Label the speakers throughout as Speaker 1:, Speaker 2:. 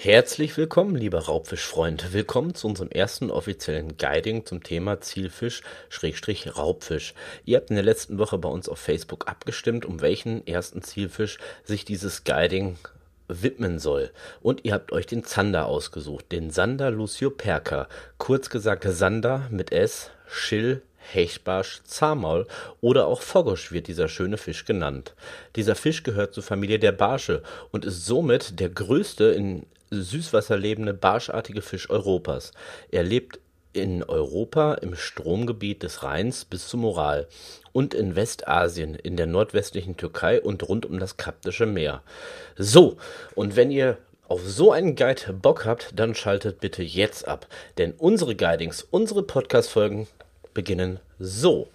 Speaker 1: Herzlich willkommen, lieber Raubfischfreund. Willkommen zu unserem ersten offiziellen Guiding zum Thema Zielfisch Schrägstrich Raubfisch. Ihr habt in der letzten Woche bei uns auf Facebook abgestimmt, um welchen ersten Zielfisch sich dieses Guiding widmen soll. Und ihr habt euch den Zander ausgesucht, den Sander Lucio Perca. Kurz gesagt Sander mit S, Schill, Hechtbarsch, Zahnmaul oder auch Foggosch wird dieser schöne Fisch genannt. Dieser Fisch gehört zur Familie der Barsche und ist somit der größte in Süßwasser lebende barschartige Fisch Europas. Er lebt in Europa im Stromgebiet des Rheins bis zum Ural und in Westasien, in der nordwestlichen Türkei und rund um das Kaptische Meer. So, und wenn ihr auf so einen Guide Bock habt, dann schaltet bitte jetzt ab, denn unsere Guidings, unsere Podcast-Folgen beginnen so.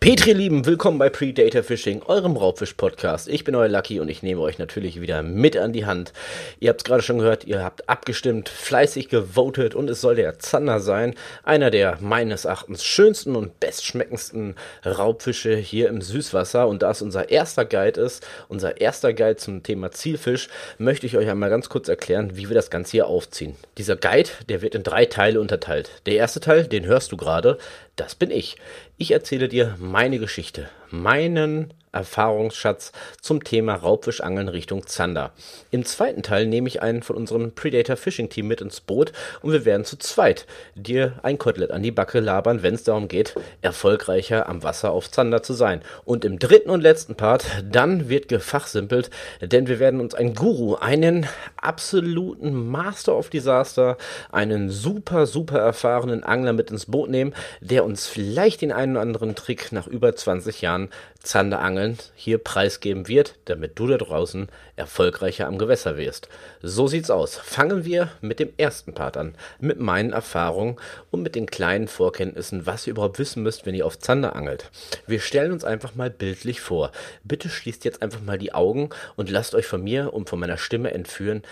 Speaker 1: Petri Lieben, willkommen bei Predator Fishing, eurem Raubfisch-Podcast. Ich bin euer Lucky und ich nehme euch natürlich wieder mit an die Hand. Ihr habt es gerade schon gehört, ihr habt abgestimmt, fleißig gewotet und es soll der Zander sein, einer der meines Erachtens schönsten und bestschmeckendsten Raubfische hier im Süßwasser. Und da es unser erster Guide ist, unser erster Guide zum Thema Zielfisch, möchte ich euch einmal ganz kurz erklären, wie wir das Ganze hier aufziehen. Dieser Guide, der wird in drei Teile unterteilt. Der erste Teil, den hörst du gerade, das bin ich. Ich erzähle dir meine Geschichte, meinen Erfahrungsschatz zum Thema Raubfischangeln Richtung Zander. Im zweiten Teil nehme ich einen von unserem Predator Fishing Team mit ins Boot und wir werden zu zweit dir ein Kotelett an die Backe labern, wenn es darum geht, erfolgreicher am Wasser auf Zander zu sein. Und im dritten und letzten Part, dann wird gefachsimpelt, denn wir werden uns einen Guru, einen absoluten Master of Disaster, einen super, super erfahrenen Angler mit ins Boot nehmen, der uns vielleicht den einen oder anderen Trick nach über 20 Jahren Zanderangeln hier preisgeben wird, damit du da draußen erfolgreicher am Gewässer wirst. So sieht's aus. Fangen wir mit dem ersten Part an, mit meinen Erfahrungen und mit den kleinen Vorkenntnissen, was ihr überhaupt wissen müsst, wenn ihr auf Zander angelt. Wir stellen uns einfach mal bildlich vor. Bitte schließt jetzt einfach mal die Augen und lasst euch von mir und von meiner Stimme entführen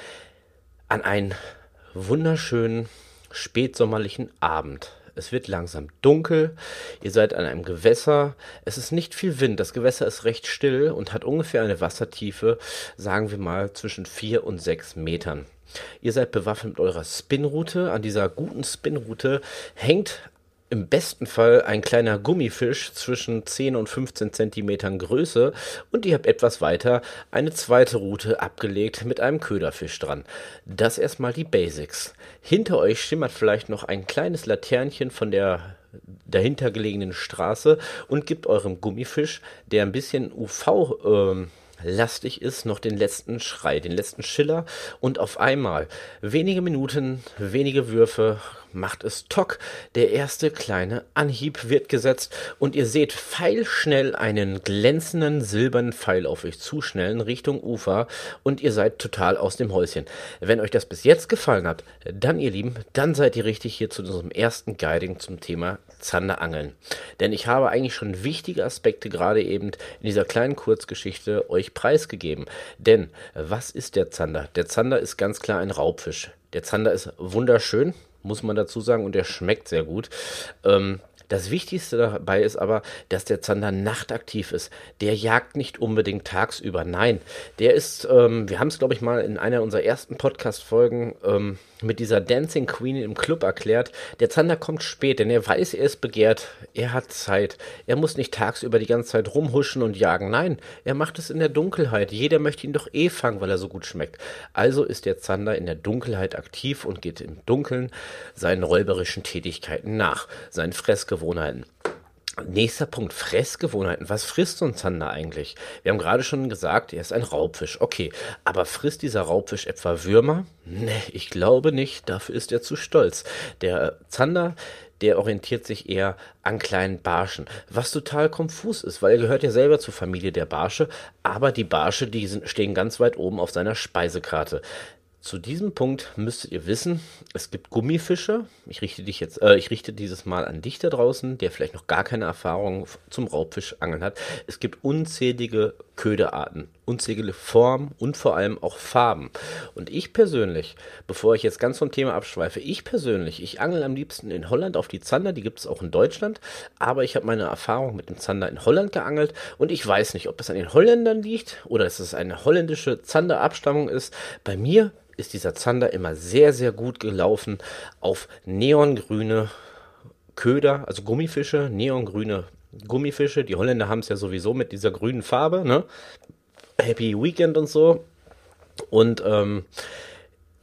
Speaker 1: an einen wunderschönen spätsommerlichen Abend. Es wird langsam dunkel. Ihr seid an einem Gewässer. Es ist nicht viel Wind. Das Gewässer ist recht still und hat ungefähr eine Wassertiefe, sagen wir mal, zwischen vier und sechs Metern. Ihr seid bewaffnet mit eurer Spinroute. An dieser guten Spinroute hängt im besten Fall ein kleiner Gummifisch zwischen 10 und 15 Zentimetern Größe und ihr habt etwas weiter eine zweite Route abgelegt mit einem Köderfisch dran. Das erstmal die Basics. Hinter euch schimmert vielleicht noch ein kleines Laternchen von der dahinter gelegenen Straße und gibt eurem Gummifisch, der ein bisschen UV äh, lastig ist, noch den letzten Schrei, den letzten Schiller und auf einmal, wenige Minuten, wenige Würfe, macht es Tock. Der erste kleine Anhieb wird gesetzt und ihr seht pfeilschnell einen glänzenden silbernen Pfeil auf euch zuschnellen Richtung Ufer und ihr seid total aus dem Häuschen. Wenn euch das bis jetzt gefallen hat, dann ihr Lieben, dann seid ihr richtig hier zu unserem ersten Guiding zum Thema Zanderangeln. Denn ich habe eigentlich schon wichtige Aspekte gerade eben in dieser kleinen Kurzgeschichte euch preisgegeben. Denn was ist der Zander? Der Zander ist ganz klar ein Raubfisch. Der Zander ist wunderschön, muss man dazu sagen, und der schmeckt sehr gut. Ähm, das Wichtigste dabei ist aber, dass der Zander nachtaktiv ist. Der jagt nicht unbedingt tagsüber. Nein, der ist, ähm, wir haben es, glaube ich, mal in einer unserer ersten Podcast-Folgen ähm, mit dieser Dancing Queen im Club erklärt. Der Zander kommt spät, denn er weiß, er ist begehrt. Er hat Zeit. Er muss nicht tagsüber die ganze Zeit rumhuschen und jagen. Nein, er macht es in der Dunkelheit. Jeder möchte ihn doch eh fangen, weil er so gut schmeckt. Also ist der Zander in der Dunkelheit aktiv und geht im Dunkeln seinen räuberischen Tätigkeiten nach, seinen Fressgewohnheiten Fressgewohnheiten. Nächster Punkt, Fressgewohnheiten. Was frisst so ein Zander eigentlich? Wir haben gerade schon gesagt, er ist ein Raubfisch. Okay, aber frisst dieser Raubfisch etwa Würmer? Nee, ich glaube nicht. Dafür ist er zu stolz. Der Zander, der orientiert sich eher an kleinen Barschen, was total konfus ist, weil er gehört ja selber zur Familie der Barsche, aber die Barsche, die stehen ganz weit oben auf seiner Speisekarte. Zu diesem Punkt müsstet ihr wissen, es gibt Gummifische. Ich richte dich jetzt, äh, ich richte dieses Mal an dich da draußen, der vielleicht noch gar keine Erfahrung zum Raubfischangeln hat. Es gibt unzählige Köderarten, unzählige Formen und vor allem auch Farben. Und ich persönlich, bevor ich jetzt ganz vom Thema abschweife, ich persönlich, ich angel am liebsten in Holland auf die Zander, die gibt es auch in Deutschland, aber ich habe meine Erfahrung mit dem Zander in Holland geangelt und ich weiß nicht, ob es an den Holländern liegt oder dass es eine holländische Zanderabstammung ist. Bei mir ist dieser Zander immer sehr, sehr gut gelaufen auf neongrüne Köder, also Gummifische, neongrüne Gummifische. Die Holländer haben es ja sowieso mit dieser grünen Farbe, ne? Happy Weekend und so. Und ähm,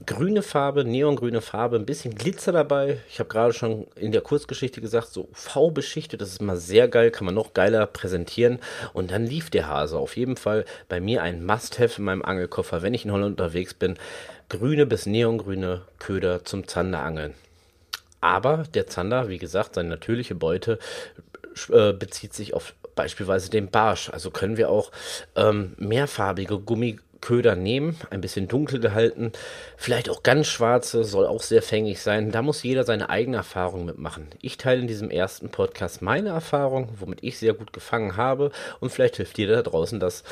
Speaker 1: grüne Farbe, neongrüne Farbe, ein bisschen Glitzer dabei. Ich habe gerade schon in der Kurzgeschichte gesagt, so V-beschichtet, das ist immer sehr geil, kann man noch geiler präsentieren. Und dann lief der Hase. Auf jeden Fall bei mir ein Must-Have in meinem Angelkoffer, wenn ich in Holland unterwegs bin. Grüne bis neongrüne Köder zum Zanderangeln. Aber der Zander, wie gesagt, seine natürliche Beute äh, bezieht sich auf beispielsweise den Barsch. Also können wir auch ähm, mehrfarbige Gummiköder nehmen, ein bisschen dunkel gehalten, vielleicht auch ganz schwarze, soll auch sehr fängig sein. Da muss jeder seine eigene Erfahrung mitmachen. Ich teile in diesem ersten Podcast meine Erfahrung, womit ich sehr gut gefangen habe und vielleicht hilft dir da draußen das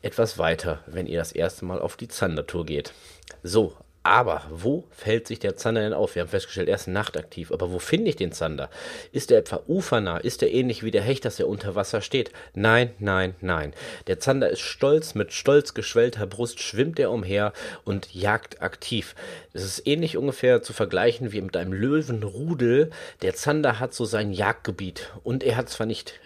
Speaker 1: etwas weiter, wenn ihr das erste Mal auf die Zandertour geht. So, aber wo fällt sich der Zander denn auf? Wir haben festgestellt, er ist nachtaktiv. Aber wo finde ich den Zander? Ist er etwa ufernah? Ist er ähnlich wie der Hecht, dass er unter Wasser steht? Nein, nein, nein. Der Zander ist stolz, mit stolz geschwellter Brust schwimmt er umher und jagt aktiv. Es ist ähnlich ungefähr zu vergleichen wie mit einem Löwenrudel. Der Zander hat so sein Jagdgebiet und er hat zwar nicht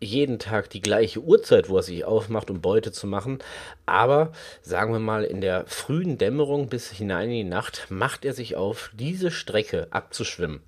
Speaker 1: jeden Tag die gleiche Uhrzeit, wo er sich aufmacht, um Beute zu machen. Aber sagen wir mal, in der frühen Dämmerung bis hinein in die Nacht macht er sich auf, diese Strecke abzuschwimmen.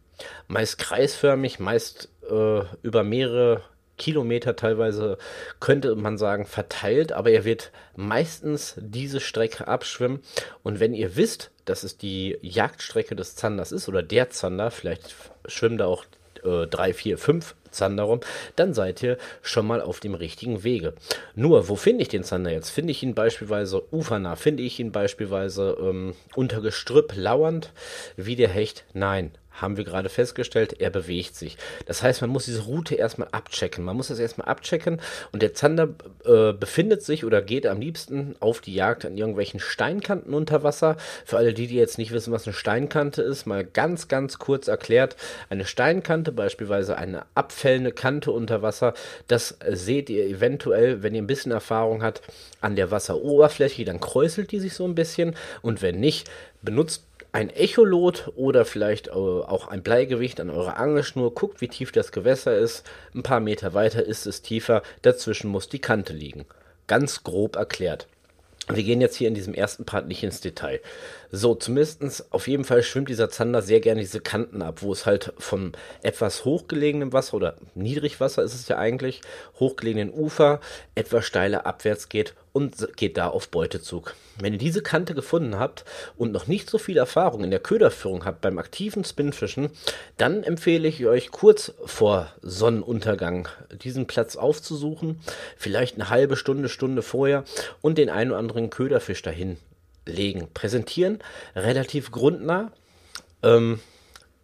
Speaker 1: Meist kreisförmig, meist äh, über mehrere Kilometer teilweise, könnte man sagen, verteilt, aber er wird meistens diese Strecke abschwimmen. Und wenn ihr wisst, dass es die Jagdstrecke des Zanders ist oder der Zander, vielleicht schwimmen da auch äh, drei, vier, fünf Zander rum, dann seid ihr schon mal auf dem richtigen Wege. Nur, wo finde ich den Zander jetzt? Finde ich ihn beispielsweise ufernah? Finde ich ihn beispielsweise ähm, unter Gestrüpp lauernd wie der Hecht? Nein haben wir gerade festgestellt, er bewegt sich. Das heißt, man muss diese Route erstmal abchecken. Man muss das erstmal abchecken und der Zander äh, befindet sich oder geht am liebsten auf die Jagd an irgendwelchen Steinkanten unter Wasser. Für alle die, die jetzt nicht wissen, was eine Steinkante ist, mal ganz, ganz kurz erklärt. Eine Steinkante, beispielsweise eine abfällende Kante unter Wasser, das seht ihr eventuell, wenn ihr ein bisschen Erfahrung habt, an der Wasseroberfläche, dann kräuselt die sich so ein bisschen und wenn nicht, benutzt ein Echolot oder vielleicht auch ein Bleigewicht an eurer Angelschnur. Guckt, wie tief das Gewässer ist. Ein paar Meter weiter ist es tiefer. Dazwischen muss die Kante liegen. Ganz grob erklärt. Wir gehen jetzt hier in diesem ersten Part nicht ins Detail. So, zumindest auf jeden Fall schwimmt dieser Zander sehr gerne diese Kanten ab, wo es halt vom etwas hochgelegenen Wasser oder Niedrigwasser ist es ja eigentlich, hochgelegenen Ufer etwas steiler abwärts geht und geht da auf Beutezug. Wenn ihr diese Kante gefunden habt und noch nicht so viel Erfahrung in der Köderführung habt beim aktiven Spinnfischen, dann empfehle ich euch kurz vor Sonnenuntergang diesen Platz aufzusuchen, vielleicht eine halbe Stunde, Stunde vorher und den einen oder anderen Köderfisch dahin legen. Präsentieren relativ grundnah. Ähm,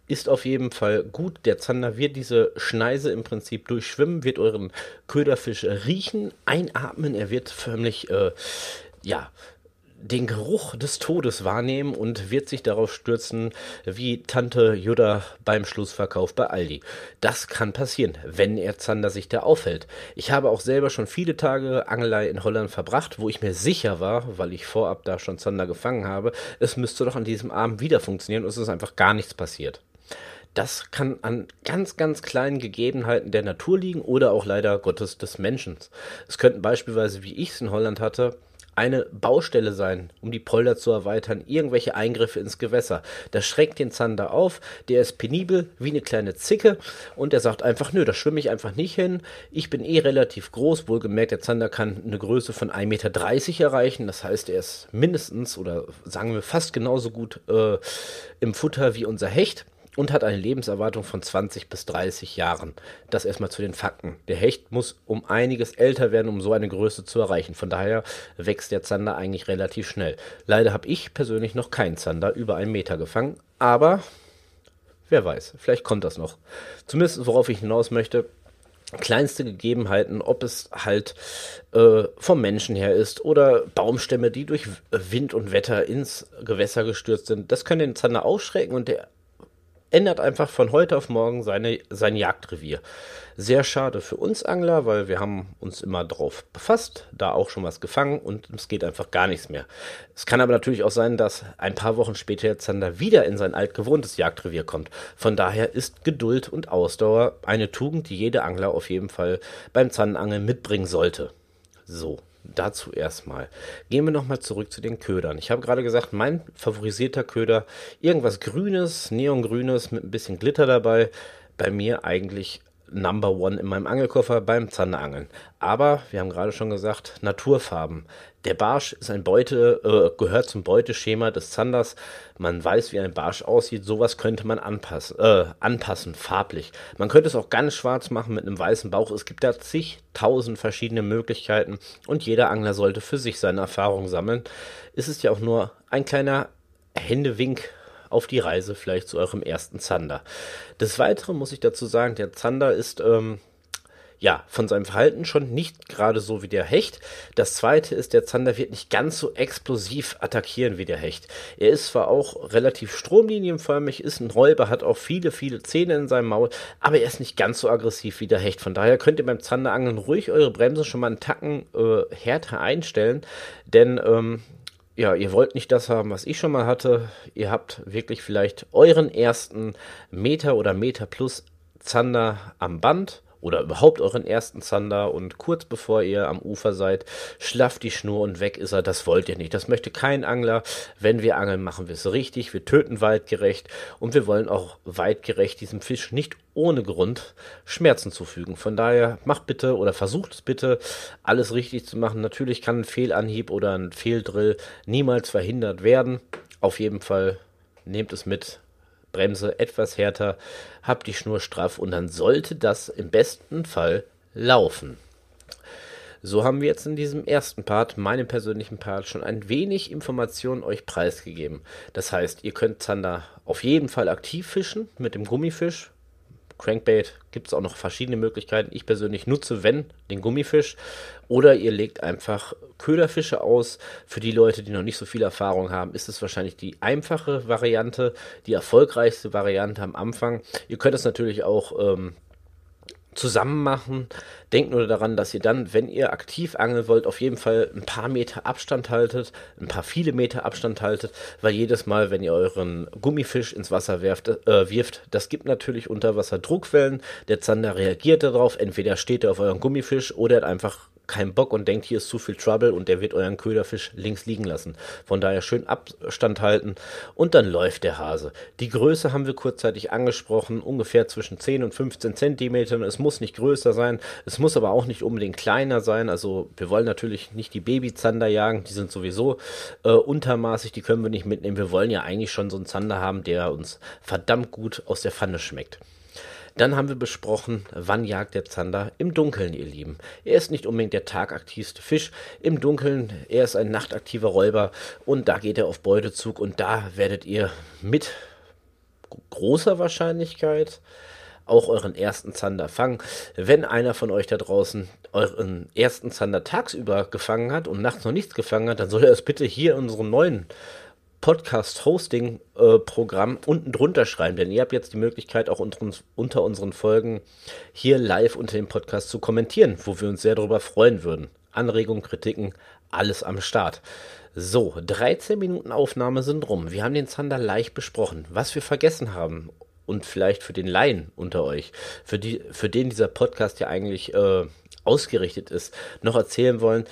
Speaker 1: ist auf jeden Fall gut. Der Zander wird diese Schneise im Prinzip durchschwimmen, wird euren Köderfisch riechen, einatmen. Er wird förmlich, äh, ja, den Geruch des Todes wahrnehmen und wird sich darauf stürzen, wie Tante Jutta beim Schlussverkauf bei Aldi. Das kann passieren, wenn er Zander sich da aufhält. Ich habe auch selber schon viele Tage Angelei in Holland verbracht, wo ich mir sicher war, weil ich vorab da schon Zander gefangen habe, es müsste doch an diesem Abend wieder funktionieren und es ist einfach gar nichts passiert. Das kann an ganz, ganz kleinen Gegebenheiten der Natur liegen oder auch leider Gottes des Menschen. Es könnten beispielsweise, wie ich es in Holland hatte, eine Baustelle sein, um die Polder zu erweitern, irgendwelche Eingriffe ins Gewässer. Das schreckt den Zander auf, der ist penibel wie eine kleine Zicke und der sagt einfach, nö, da schwimme ich einfach nicht hin. Ich bin eh relativ groß, wohlgemerkt, der Zander kann eine Größe von 1,30 Meter erreichen, das heißt, er ist mindestens oder sagen wir fast genauso gut äh, im Futter wie unser Hecht und hat eine Lebenserwartung von 20 bis 30 Jahren. Das erstmal zu den Fakten. Der Hecht muss um einiges älter werden, um so eine Größe zu erreichen. Von daher wächst der Zander eigentlich relativ schnell. Leider habe ich persönlich noch keinen Zander über einen Meter gefangen, aber wer weiß, vielleicht kommt das noch. Zumindest worauf ich hinaus möchte, kleinste Gegebenheiten, ob es halt äh, vom Menschen her ist oder Baumstämme, die durch Wind und Wetter ins Gewässer gestürzt sind, das können den Zander ausschrecken und der ändert einfach von heute auf morgen seine, sein Jagdrevier. Sehr schade für uns Angler, weil wir haben uns immer drauf befasst, da auch schon was gefangen und es geht einfach gar nichts mehr. Es kann aber natürlich auch sein, dass ein paar Wochen später der Zander wieder in sein altgewohntes Jagdrevier kommt. Von daher ist Geduld und Ausdauer eine Tugend, die jeder Angler auf jeden Fall beim Zandenangeln mitbringen sollte. So, dazu erstmal. Gehen wir nochmal zurück zu den Ködern. Ich habe gerade gesagt, mein favorisierter Köder, irgendwas Grünes, Neongrünes mit ein bisschen Glitter dabei. Bei mir eigentlich Number One in meinem Angelkoffer beim Zanderangeln. Aber wir haben gerade schon gesagt, Naturfarben. Der Barsch ist ein Beute, äh, gehört zum Beuteschema des Zanders. Man weiß, wie ein Barsch aussieht. Sowas könnte man anpassen, äh, anpassen, farblich. Man könnte es auch ganz schwarz machen mit einem weißen Bauch. Es gibt da zigtausend verschiedene Möglichkeiten und jeder Angler sollte für sich seine Erfahrungen sammeln. Es ist ja auch nur ein kleiner Händewink auf die Reise vielleicht zu eurem ersten Zander. Des Weiteren muss ich dazu sagen, der Zander ist ähm, ja von seinem Verhalten schon nicht gerade so wie der Hecht. Das zweite ist, der Zander wird nicht ganz so explosiv attackieren wie der Hecht. Er ist zwar auch relativ stromlinienförmig, ist ein Räuber, hat auch viele, viele Zähne in seinem Maul, aber er ist nicht ganz so aggressiv wie der Hecht. Von daher könnt ihr beim Zanderangeln ruhig eure Bremse schon mal einen Tacken äh, härter einstellen, denn ähm, ja, ihr wollt nicht das haben, was ich schon mal hatte. Ihr habt wirklich vielleicht euren ersten Meter oder Meter plus Zander am Band oder überhaupt euren ersten Zander und kurz bevor ihr am Ufer seid, schlafft die Schnur und weg ist er. Das wollt ihr nicht. Das möchte kein Angler. Wenn wir angeln, machen wir es richtig. Wir töten weitgerecht und wir wollen auch weitgerecht diesem Fisch nicht ohne Grund Schmerzen zufügen. Von daher macht bitte oder versucht es bitte, alles richtig zu machen. Natürlich kann ein Fehlanhieb oder ein Fehldrill niemals verhindert werden. Auf jeden Fall nehmt es mit, Bremse etwas härter, habt die Schnur straff und dann sollte das im besten Fall laufen. So haben wir jetzt in diesem ersten Part, meinem persönlichen Part, schon ein wenig Informationen euch preisgegeben. Das heißt, ihr könnt Zander auf jeden Fall aktiv fischen mit dem Gummifisch, Crankbait gibt es auch noch verschiedene Möglichkeiten. Ich persönlich nutze, wenn, den Gummifisch. Oder ihr legt einfach Köderfische aus. Für die Leute, die noch nicht so viel Erfahrung haben, ist es wahrscheinlich die einfache Variante, die erfolgreichste Variante am Anfang. Ihr könnt es natürlich auch ähm, zusammen machen. Denkt nur daran, dass ihr dann, wenn ihr aktiv angeln wollt, auf jeden Fall ein paar Meter Abstand haltet, ein paar viele Meter Abstand haltet, weil jedes Mal, wenn ihr euren Gummifisch ins Wasser werft, äh, wirft, das gibt natürlich Unterwasserdruckwellen. Der Zander reagiert darauf, entweder steht er auf euren Gummifisch oder er hat einfach keinen Bock und denkt, hier ist zu viel Trouble und der wird euren Köderfisch links liegen lassen. Von daher schön Abstand halten und dann läuft der Hase. Die Größe haben wir kurzzeitig angesprochen, ungefähr zwischen 10 und 15 Zentimetern. Es muss nicht größer sein, es muss aber auch nicht unbedingt kleiner sein. Also wir wollen natürlich nicht die Babyzander jagen, die sind sowieso äh, untermaßig, die können wir nicht mitnehmen. Wir wollen ja eigentlich schon so einen Zander haben, der uns verdammt gut aus der Pfanne schmeckt. Dann haben wir besprochen, wann jagt der Zander im Dunkeln, ihr Lieben. Er ist nicht unbedingt der tagaktivste Fisch. Im Dunkeln, er ist ein nachtaktiver Räuber und da geht er auf Beutezug und da werdet ihr mit großer Wahrscheinlichkeit auch euren ersten Zander fangen. Wenn einer von euch da draußen euren ersten Zander tagsüber gefangen hat und nachts noch nichts gefangen hat, dann soll er es bitte hier in unserem neuen Podcast-Hosting-Programm unten drunter schreiben, denn ihr habt jetzt die Möglichkeit, auch unter, unseren Folgen hier live unter dem Podcast zu kommentieren, wo wir uns sehr darüber freuen würden. Anregungen, Kritiken, alles am Start. So, 13 Minuten Aufnahme sind rum. Wir haben den Zander leicht besprochen. Was wir vergessen haben und vielleicht für den Laien unter euch, für, die, für den dieser Podcast ja eigentlich äh, ausgerichtet ist, noch erzählen wollen,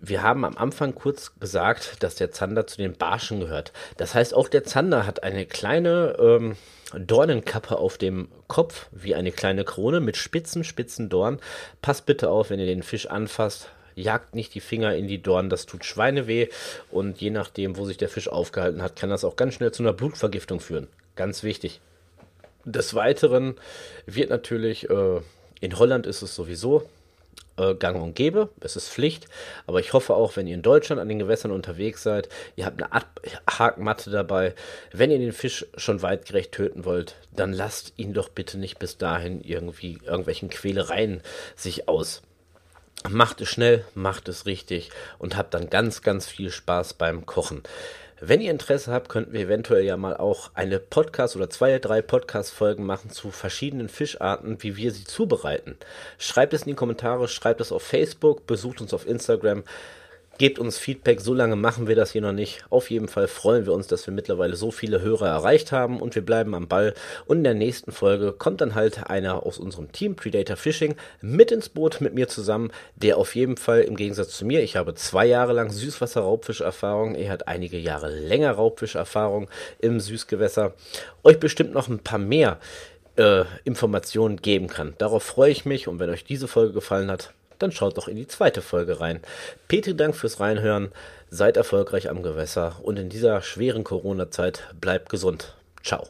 Speaker 1: wir haben am Anfang kurz gesagt, dass der Zander zu den Barschen gehört. Das heißt, auch der Zander hat eine kleine ähm, Dornenkappe auf dem Kopf, wie eine kleine Krone mit spitzen, spitzen Dorn. Passt bitte auf, wenn ihr den Fisch anfasst. Jagt nicht die Finger in die Dornen, das tut Schweineweh. Und je nachdem, wo sich der Fisch aufgehalten hat, kann das auch ganz schnell zu einer Blutvergiftung führen. Ganz wichtig. Des Weiteren wird natürlich, äh, in Holland ist es sowieso äh, gang und gäbe, es ist Pflicht, aber ich hoffe auch, wenn ihr in Deutschland an den Gewässern unterwegs seid, ihr habt eine Art Hakenmatte dabei, wenn ihr den Fisch schon weitgerecht töten wollt, dann lasst ihn doch bitte nicht bis dahin irgendwie irgendwelchen Quälereien sich aus. Macht es schnell, macht es richtig und habt dann ganz, ganz viel Spaß beim Kochen. Wenn ihr Interesse habt, könnten wir eventuell ja mal auch eine Podcast oder zwei, drei Podcast-Folgen machen zu verschiedenen Fischarten, wie wir sie zubereiten. Schreibt es in die Kommentare, schreibt es auf Facebook, besucht uns auf Instagram. Gebt uns Feedback, so lange machen wir das hier noch nicht. Auf jeden Fall freuen wir uns, dass wir mittlerweile so viele Hörer erreicht haben und wir bleiben am Ball. Und in der nächsten Folge kommt dann halt einer aus unserem Team Predator Fishing mit ins Boot mit mir zusammen, der auf jeden Fall im Gegensatz zu mir, ich habe zwei Jahre lang Süßwasser-Raubfischerfahrung, er hat einige Jahre länger Raubfischerfahrung im Süßgewässer, euch bestimmt noch ein paar mehr äh, Informationen geben kann. Darauf freue ich mich und wenn euch diese Folge gefallen hat, dann schaut doch in die zweite Folge rein. Petri, Dank fürs Reinhören. Seid erfolgreich am Gewässer und in dieser schweren Corona-Zeit bleibt gesund. Ciao.